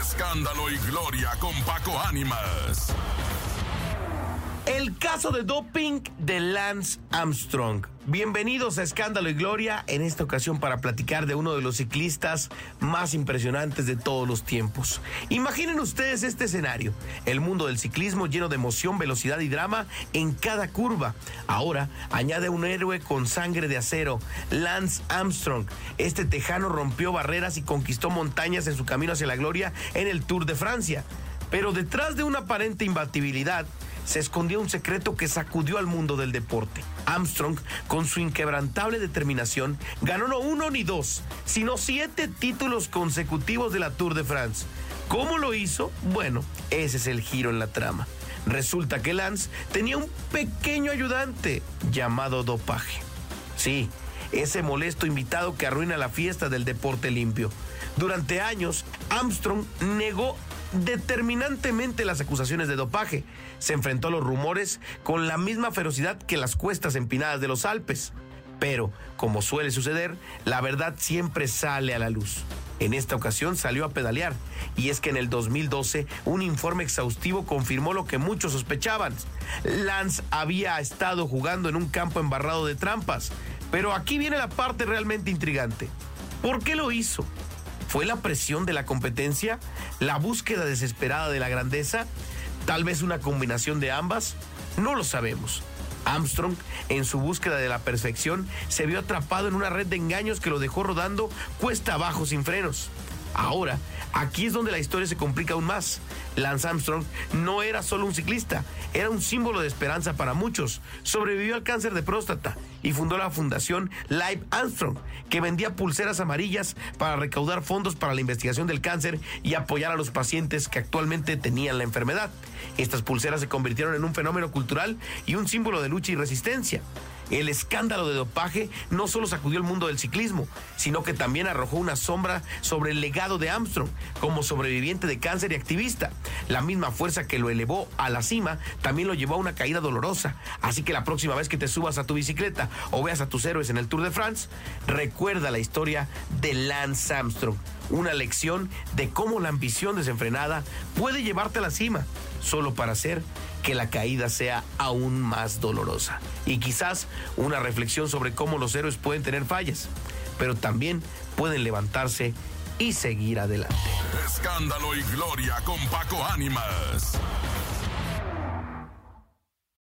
Escándalo y gloria con Paco Ánimas. El caso de doping de Lance Armstrong. Bienvenidos a Escándalo y Gloria, en esta ocasión para platicar de uno de los ciclistas más impresionantes de todos los tiempos. Imaginen ustedes este escenario, el mundo del ciclismo lleno de emoción, velocidad y drama en cada curva. Ahora añade un héroe con sangre de acero, Lance Armstrong. Este tejano rompió barreras y conquistó montañas en su camino hacia la gloria en el Tour de Francia. Pero detrás de una aparente imbatibilidad, se escondía un secreto que sacudió al mundo del deporte. Armstrong, con su inquebrantable determinación, ganó no uno ni dos, sino siete títulos consecutivos de la Tour de France. ¿Cómo lo hizo? Bueno, ese es el giro en la trama. Resulta que Lance tenía un pequeño ayudante llamado dopaje. Sí, ese molesto invitado que arruina la fiesta del deporte limpio. Durante años, Armstrong negó determinantemente las acusaciones de dopaje. Se enfrentó a los rumores con la misma ferocidad que las cuestas empinadas de los Alpes. Pero, como suele suceder, la verdad siempre sale a la luz. En esta ocasión salió a pedalear, y es que en el 2012 un informe exhaustivo confirmó lo que muchos sospechaban. Lance había estado jugando en un campo embarrado de trampas, pero aquí viene la parte realmente intrigante. ¿Por qué lo hizo? ¿Fue la presión de la competencia? ¿La búsqueda desesperada de la grandeza? ¿Tal vez una combinación de ambas? No lo sabemos. Armstrong, en su búsqueda de la perfección, se vio atrapado en una red de engaños que lo dejó rodando cuesta abajo sin frenos. Ahora, aquí es donde la historia se complica aún más. Lance Armstrong no era solo un ciclista, era un símbolo de esperanza para muchos. Sobrevivió al cáncer de próstata y fundó la fundación Live Armstrong, que vendía pulseras amarillas para recaudar fondos para la investigación del cáncer y apoyar a los pacientes que actualmente tenían la enfermedad. Estas pulseras se convirtieron en un fenómeno cultural y un símbolo de lucha y resistencia. El escándalo de dopaje no solo sacudió el mundo del ciclismo, sino que también arrojó una sombra sobre el legado de Armstrong como sobreviviente de cáncer y activista. La misma fuerza que lo elevó a la cima también lo llevó a una caída dolorosa. Así que la próxima vez que te subas a tu bicicleta o veas a tus héroes en el Tour de France, recuerda la historia de Lance Armstrong. Una lección de cómo la ambición desenfrenada puede llevarte a la cima, solo para hacer que la caída sea aún más dolorosa. Y quizás una reflexión sobre cómo los héroes pueden tener fallas, pero también pueden levantarse y seguir adelante. Escándalo y gloria con Paco Ánimas.